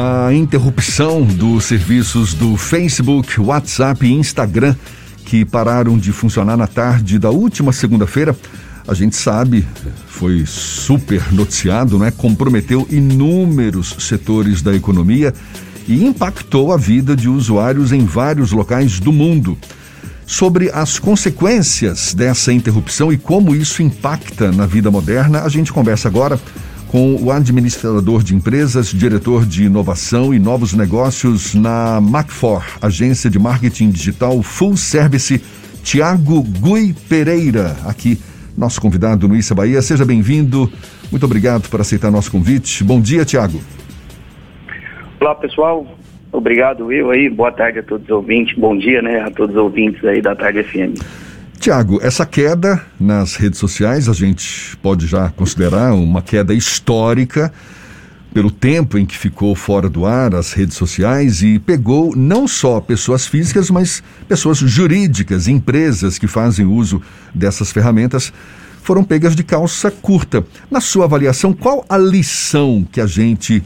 a interrupção dos serviços do Facebook, WhatsApp e Instagram, que pararam de funcionar na tarde da última segunda-feira, a gente sabe, foi super noticiado, né? Comprometeu inúmeros setores da economia e impactou a vida de usuários em vários locais do mundo. Sobre as consequências dessa interrupção e como isso impacta na vida moderna, a gente conversa agora com o administrador de empresas, diretor de inovação e novos negócios na Macfor, agência de marketing digital Full Service, Tiago Gui Pereira, aqui, nosso convidado no Issa Bahia. Seja bem-vindo. Muito obrigado por aceitar nosso convite. Bom dia, Tiago. Olá, pessoal. Obrigado, eu aí. Boa tarde a todos os ouvintes. Bom dia, né, a todos os ouvintes aí da Tarde FM. Tiago, essa queda nas redes sociais a gente pode já considerar uma queda histórica pelo tempo em que ficou fora do ar as redes sociais e pegou não só pessoas físicas, mas pessoas jurídicas, empresas que fazem uso dessas ferramentas foram pegas de calça curta. Na sua avaliação, qual a lição que a gente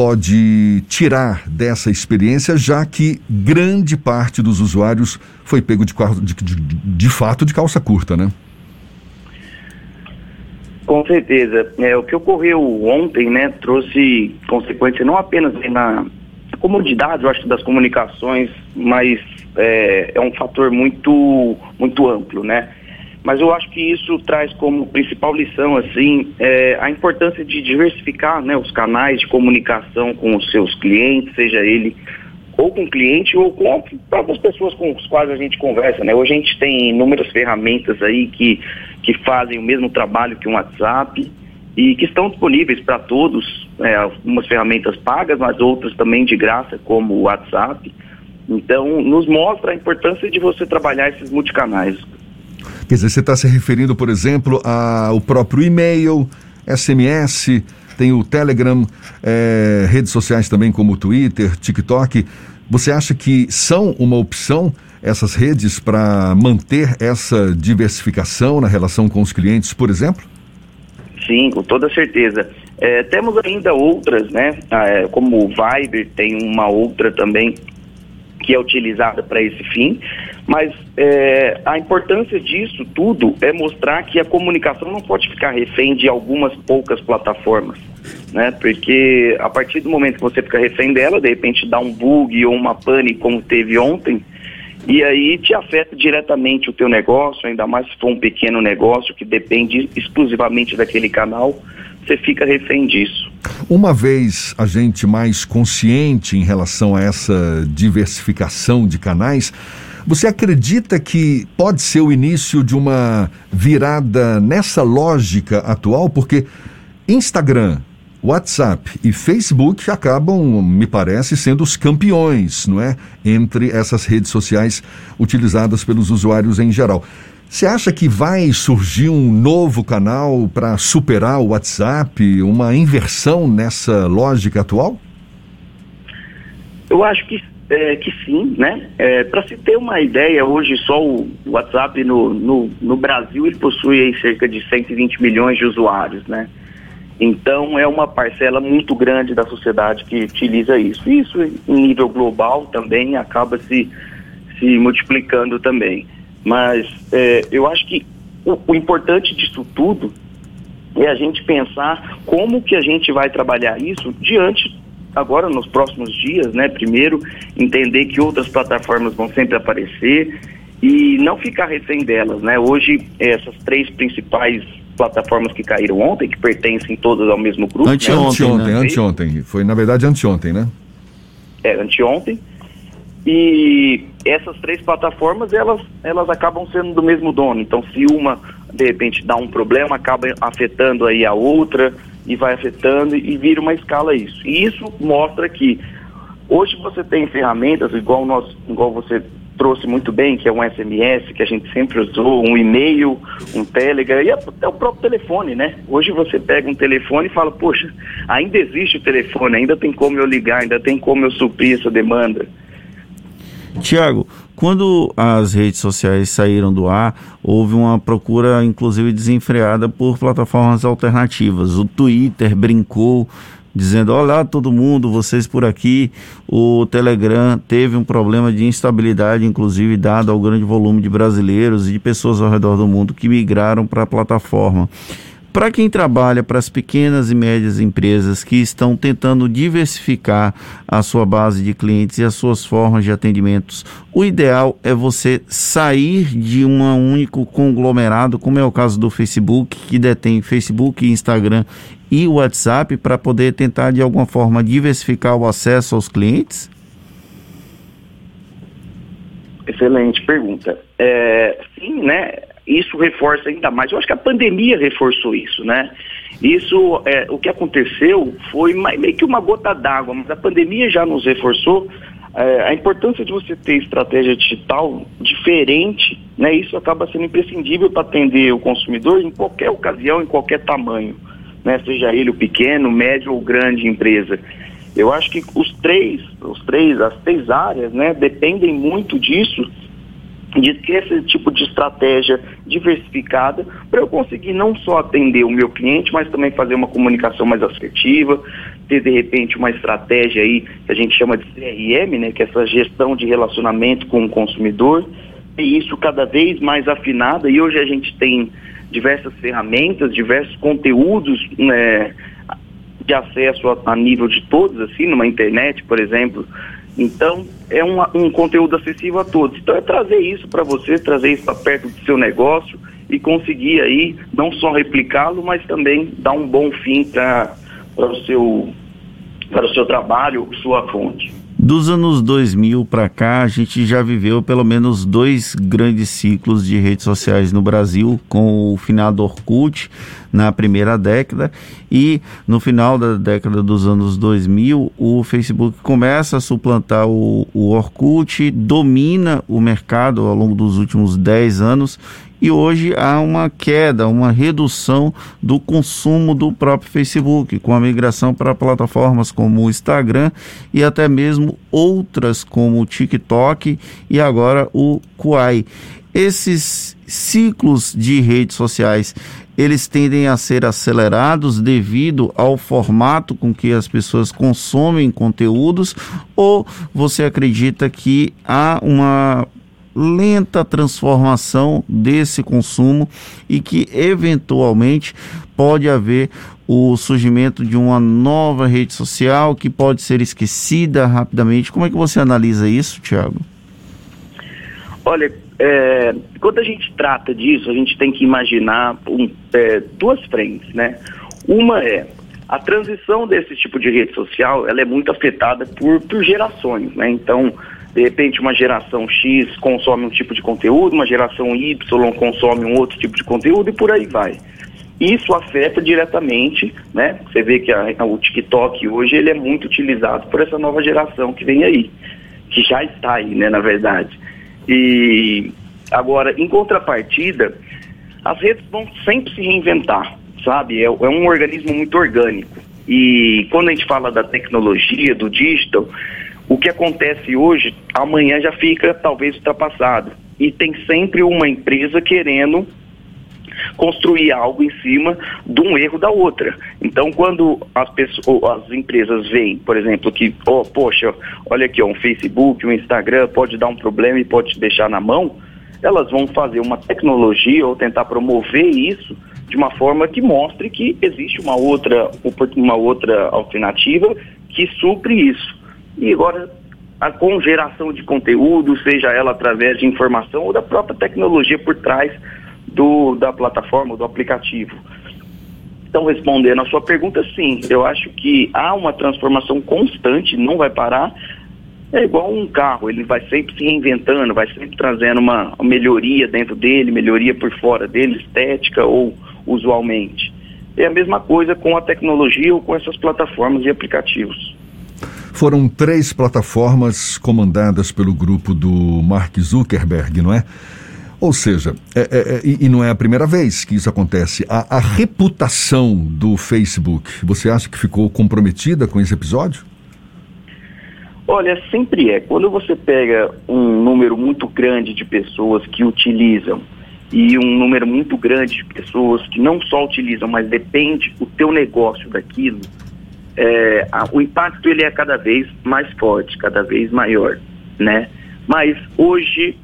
pode tirar dessa experiência, já que grande parte dos usuários foi pego de, de, de, fato de calça curta, né? Com certeza. É, o que ocorreu ontem, né, trouxe consequência não apenas na comodidade, eu acho, das comunicações, mas é, é um fator muito, muito amplo, né? Mas eu acho que isso traz como principal lição assim é, a importância de diversificar né, os canais de comunicação com os seus clientes, seja ele ou com o cliente ou com as pessoas com as quais a gente conversa. Né? Hoje a gente tem inúmeras ferramentas aí que, que fazem o mesmo trabalho que um WhatsApp e que estão disponíveis para todos, é, algumas ferramentas pagas, mas outras também de graça, como o WhatsApp. Então, nos mostra a importância de você trabalhar esses multicanais. Quer dizer, você está se referindo, por exemplo, ao próprio e-mail, SMS, tem o Telegram, é, redes sociais também como Twitter, TikTok. Você acha que são uma opção essas redes para manter essa diversificação na relação com os clientes, por exemplo? Sim, com toda certeza. É, temos ainda outras, né? É, como o Viber tem uma outra também que é utilizada para esse fim, mas é, a importância disso tudo é mostrar que a comunicação não pode ficar refém de algumas poucas plataformas, né? Porque a partir do momento que você fica refém dela, de repente dá um bug ou uma pane como teve ontem, e aí te afeta diretamente o teu negócio, ainda mais se for um pequeno negócio que depende exclusivamente daquele canal, você fica refém disso. Uma vez a gente mais consciente em relação a essa diversificação de canais, você acredita que pode ser o início de uma virada nessa lógica atual? Porque Instagram, WhatsApp e Facebook acabam, me parece, sendo os campeões, não é? Entre essas redes sociais utilizadas pelos usuários em geral. Você acha que vai surgir um novo canal para superar o WhatsApp, uma inversão nessa lógica atual? Eu acho que, é, que sim, né? É, para se ter uma ideia, hoje só o WhatsApp no, no, no Brasil ele possui cerca de 120 milhões de usuários, né? Então é uma parcela muito grande da sociedade que utiliza isso. Isso em nível global também acaba se, se multiplicando também. Mas é, eu acho que o, o importante disso tudo é a gente pensar como que a gente vai trabalhar isso diante agora nos próximos dias, né? Primeiro, entender que outras plataformas vão sempre aparecer e não ficar refém delas, né? Hoje, essas três principais plataformas que caíram ontem, que pertencem todas ao mesmo grupo. Anteontem, né? anteontem, né? anteontem. Foi, na verdade, anteontem, né? É, anteontem. E essas três plataformas, elas, elas acabam sendo do mesmo dono. Então, se uma, de repente, dá um problema, acaba afetando aí a outra e vai afetando e vira uma escala isso. E isso mostra que hoje você tem ferramentas, igual, nós, igual você trouxe muito bem, que é um SMS, que a gente sempre usou, um e-mail, um Telegram, e até o próprio telefone, né? Hoje você pega um telefone e fala, poxa, ainda existe o telefone, ainda tem como eu ligar, ainda tem como eu suprir essa demanda. Tiago, quando as redes sociais saíram do ar, houve uma procura, inclusive, desenfreada por plataformas alternativas. O Twitter brincou dizendo: Olá, todo mundo, vocês por aqui. O Telegram teve um problema de instabilidade, inclusive dado ao grande volume de brasileiros e de pessoas ao redor do mundo que migraram para a plataforma. Para quem trabalha para as pequenas e médias empresas que estão tentando diversificar a sua base de clientes e as suas formas de atendimentos, o ideal é você sair de um único conglomerado, como é o caso do Facebook, que detém Facebook, Instagram e WhatsApp, para poder tentar de alguma forma diversificar o acesso aos clientes? Excelente pergunta. É, sim, né? Isso reforça ainda mais. Eu acho que a pandemia reforçou isso, né? Isso, é, o que aconteceu foi meio que uma gota d'água, mas a pandemia já nos reforçou é, a importância de você ter estratégia digital diferente, né? Isso acaba sendo imprescindível para atender o consumidor em qualquer ocasião, em qualquer tamanho, né? Seja ele o pequeno, médio ou grande empresa. Eu acho que os três, os três, as três áreas, né, dependem muito disso esse tipo de estratégia diversificada para eu conseguir não só atender o meu cliente, mas também fazer uma comunicação mais assertiva, ter de repente uma estratégia aí que a gente chama de CRM, né, que é essa gestão de relacionamento com o consumidor, e isso cada vez mais afinada e hoje a gente tem diversas ferramentas, diversos conteúdos né, de acesso a, a nível de todos, assim, numa internet, por exemplo, então, é um, um conteúdo acessível a todos. Então, é trazer isso para você, trazer isso para perto do seu negócio e conseguir aí não só replicá-lo, mas também dar um bom fim para o seu para o seu trabalho, sua fonte. Dos anos 2000 para cá, a gente já viveu pelo menos dois grandes ciclos de redes sociais no Brasil, com o finado Orkut na primeira década e no final da década dos anos 2000, o Facebook começa a suplantar o, o Orkut, domina o mercado ao longo dos últimos 10 anos e hoje há uma queda, uma redução do consumo do próprio Facebook, com a migração para plataformas como o Instagram e até mesmo outras como o TikTok e agora o Kuai. Esses ciclos de redes sociais, eles tendem a ser acelerados devido ao formato com que as pessoas consomem conteúdos ou você acredita que há uma lenta transformação desse consumo e que eventualmente pode haver o surgimento de uma nova rede social que pode ser esquecida rapidamente. Como é que você analisa isso, Tiago? Olha, é, quando a gente trata disso, a gente tem que imaginar um, é, duas frentes, né? Uma é a transição desse tipo de rede social, ela é muito afetada por, por gerações, né? Então, de repente uma geração X consome um tipo de conteúdo, uma geração Y consome um outro tipo de conteúdo e por aí vai. Isso afeta diretamente, né? Você vê que a, o TikTok hoje ele é muito utilizado por essa nova geração que vem aí, que já está aí, né, na verdade. E agora, em contrapartida, as redes vão sempre se reinventar, sabe? É, é um organismo muito orgânico. E quando a gente fala da tecnologia, do digital, o que acontece hoje, amanhã já fica talvez ultrapassado. E tem sempre uma empresa querendo construir algo em cima de um erro da outra. Então, quando as, pessoas, as empresas veem, por exemplo, que, oh, poxa, olha aqui, um Facebook, um Instagram pode dar um problema e pode te deixar na mão, elas vão fazer uma tecnologia ou tentar promover isso de uma forma que mostre que existe uma outra, uma outra alternativa que supre isso. E agora, a, com geração de conteúdo, seja ela através de informação ou da própria tecnologia por trás do, da plataforma, do aplicativo. Então, respondendo a sua pergunta, sim, eu acho que há uma transformação constante, não vai parar. É igual um carro, ele vai sempre se reinventando, vai sempre trazendo uma, uma melhoria dentro dele, melhoria por fora dele, estética ou usualmente. É a mesma coisa com a tecnologia ou com essas plataformas e aplicativos. Foram três plataformas comandadas pelo grupo do Mark Zuckerberg, não é? Ou seja, é, é, é, e não é a primeira vez que isso acontece. A, a, reputação do Facebook, você acha que ficou comprometida com esse episódio? Olha, sempre é. Quando você pega um número muito grande de pessoas que utilizam e um número muito grande de pessoas que não só utilizam, mas depende o teu negócio daquilo, é, a, o impacto ele é cada vez mais forte, cada vez maior, né? Mas hoje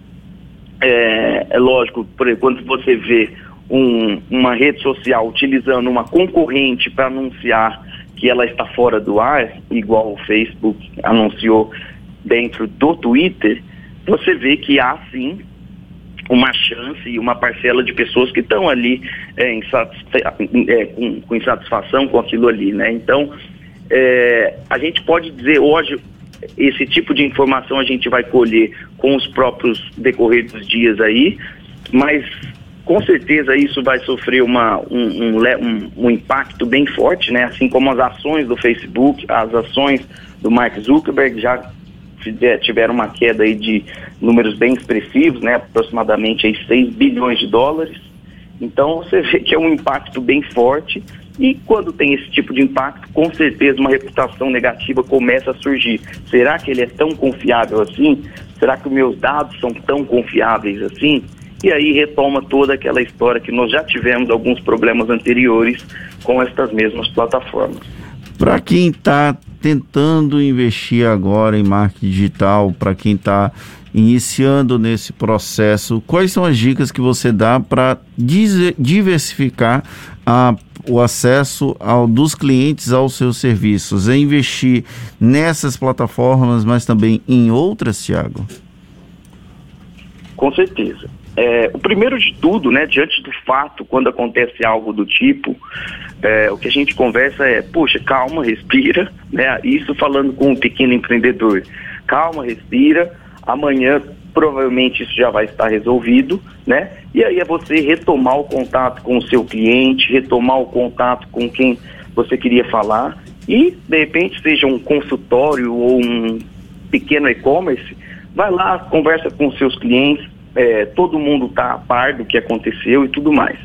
é, é lógico, quando você vê um, uma rede social utilizando uma concorrente para anunciar que ela está fora do ar, igual o Facebook anunciou dentro do Twitter, você vê que há sim uma chance e uma parcela de pessoas que estão ali é, é, com, com, insatisfação com aquilo ali, né? Então, é, a gente pode dizer hoje, esse tipo de informação a gente vai colher com os próprios decorrer dos dias aí, mas com certeza isso vai sofrer uma, um, um, um, impacto bem forte, né? Assim como as ações do Facebook, as ações do Mark Zuckerberg já tiveram uma queda aí de números bem expressivos, né? Aproximadamente aí 6 bilhões de dólares. Então você vê que é um impacto bem forte e quando tem esse tipo de impacto, com certeza uma reputação negativa começa a surgir. Será que ele é tão confiável assim? Será que os meus dados são tão confiáveis assim? E aí retoma toda aquela história que nós já tivemos alguns problemas anteriores com estas mesmas plataformas. Para quem está tentando investir agora em marketing digital, para quem está iniciando nesse processo, quais são as dicas que você dá para diversificar a, o acesso ao, dos clientes aos seus serviços? É investir nessas plataformas, mas também em outras, Tiago? Com certeza. É, o primeiro de tudo, né, diante do fato, quando acontece algo do tipo, é, o que a gente conversa é, poxa, calma, respira, né? Isso falando com um pequeno empreendedor. Calma, respira, amanhã provavelmente isso já vai estar resolvido, né? E aí é você retomar o contato com o seu cliente, retomar o contato com quem você queria falar e, de repente, seja um consultório ou um pequeno e-commerce, vai lá, conversa com seus clientes, é, todo mundo está a par do que aconteceu e tudo mais.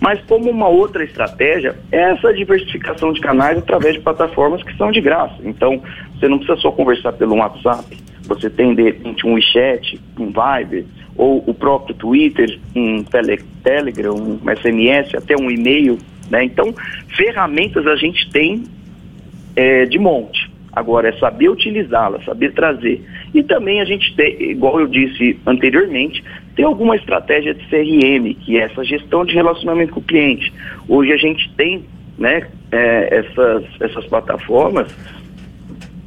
Mas como uma outra estratégia é essa diversificação de canais através de plataformas que são de graça. Então, você não precisa só conversar pelo WhatsApp, você tem de repente um WeChat, um Viber, ou o próprio Twitter, um tele, Telegram, um SMS, até um e-mail. Né? Então, ferramentas a gente tem é, de monte. Agora é saber utilizá-la, saber trazer. E também a gente tem, igual eu disse anteriormente, tem alguma estratégia de CRM, que é essa gestão de relacionamento com o cliente. Hoje a gente tem né, é, essas, essas plataformas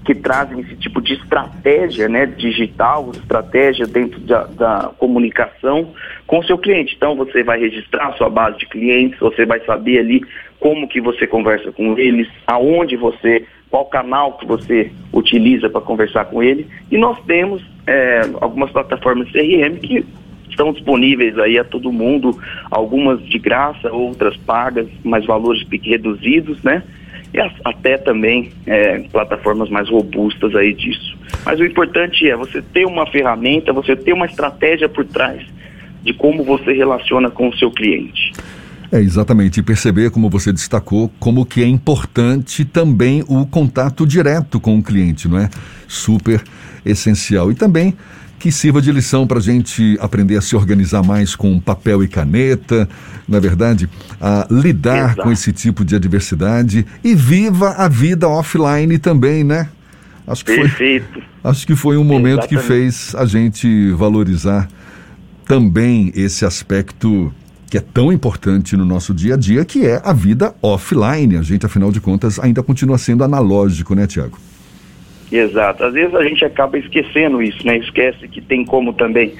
que trazem esse tipo de estratégia né, digital, estratégia dentro da, da comunicação com o seu cliente. Então você vai registrar sua base de clientes, você vai saber ali como que você conversa com eles, aonde você qual canal que você utiliza para conversar com ele. E nós temos é, algumas plataformas CRM que estão disponíveis aí a todo mundo, algumas de graça, outras pagas, mas valores reduzidos, né? E até também é, plataformas mais robustas aí disso. Mas o importante é você ter uma ferramenta, você ter uma estratégia por trás de como você relaciona com o seu cliente. É, exatamente. E perceber, como você destacou, como que é importante também o contato direto com o cliente, não é? Super essencial. E também que sirva de lição para a gente aprender a se organizar mais com papel e caneta, na é verdade, a lidar Exato. com esse tipo de adversidade e viva a vida offline também, né? Acho que Perfeito. Foi, acho que foi um momento Exatamente. que fez a gente valorizar também esse aspecto que é tão importante no nosso dia a dia, que é a vida offline. A gente, afinal de contas, ainda continua sendo analógico, né, Tiago? Exato. Às vezes a gente acaba esquecendo isso, né? Esquece que tem como também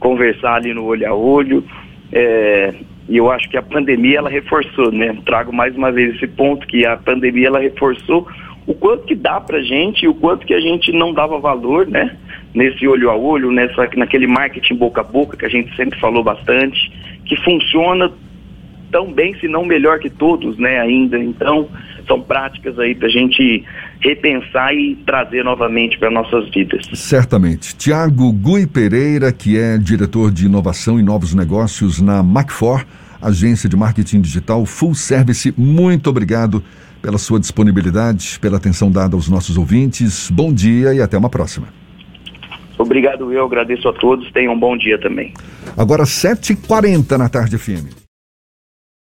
conversar ali no olho a olho. É, e eu acho que a pandemia ela reforçou, né? Trago mais uma vez esse ponto que a pandemia ela reforçou o quanto que dá pra gente e o quanto que a gente não dava valor, né? Nesse olho a olho, nessa, naquele marketing boca a boca que a gente sempre falou bastante, que funciona tão bem, se não melhor que todos, né, ainda. Então, são práticas aí para a gente repensar e trazer novamente para nossas vidas. Certamente. Tiago Gui Pereira, que é diretor de inovação e novos negócios na Macfor, agência de marketing digital Full Service, muito obrigado pela sua disponibilidade, pela atenção dada aos nossos ouvintes. Bom dia e até uma próxima. Obrigado, eu agradeço a todos. Tenham um bom dia também. Agora, 7h40 na tarde, firme.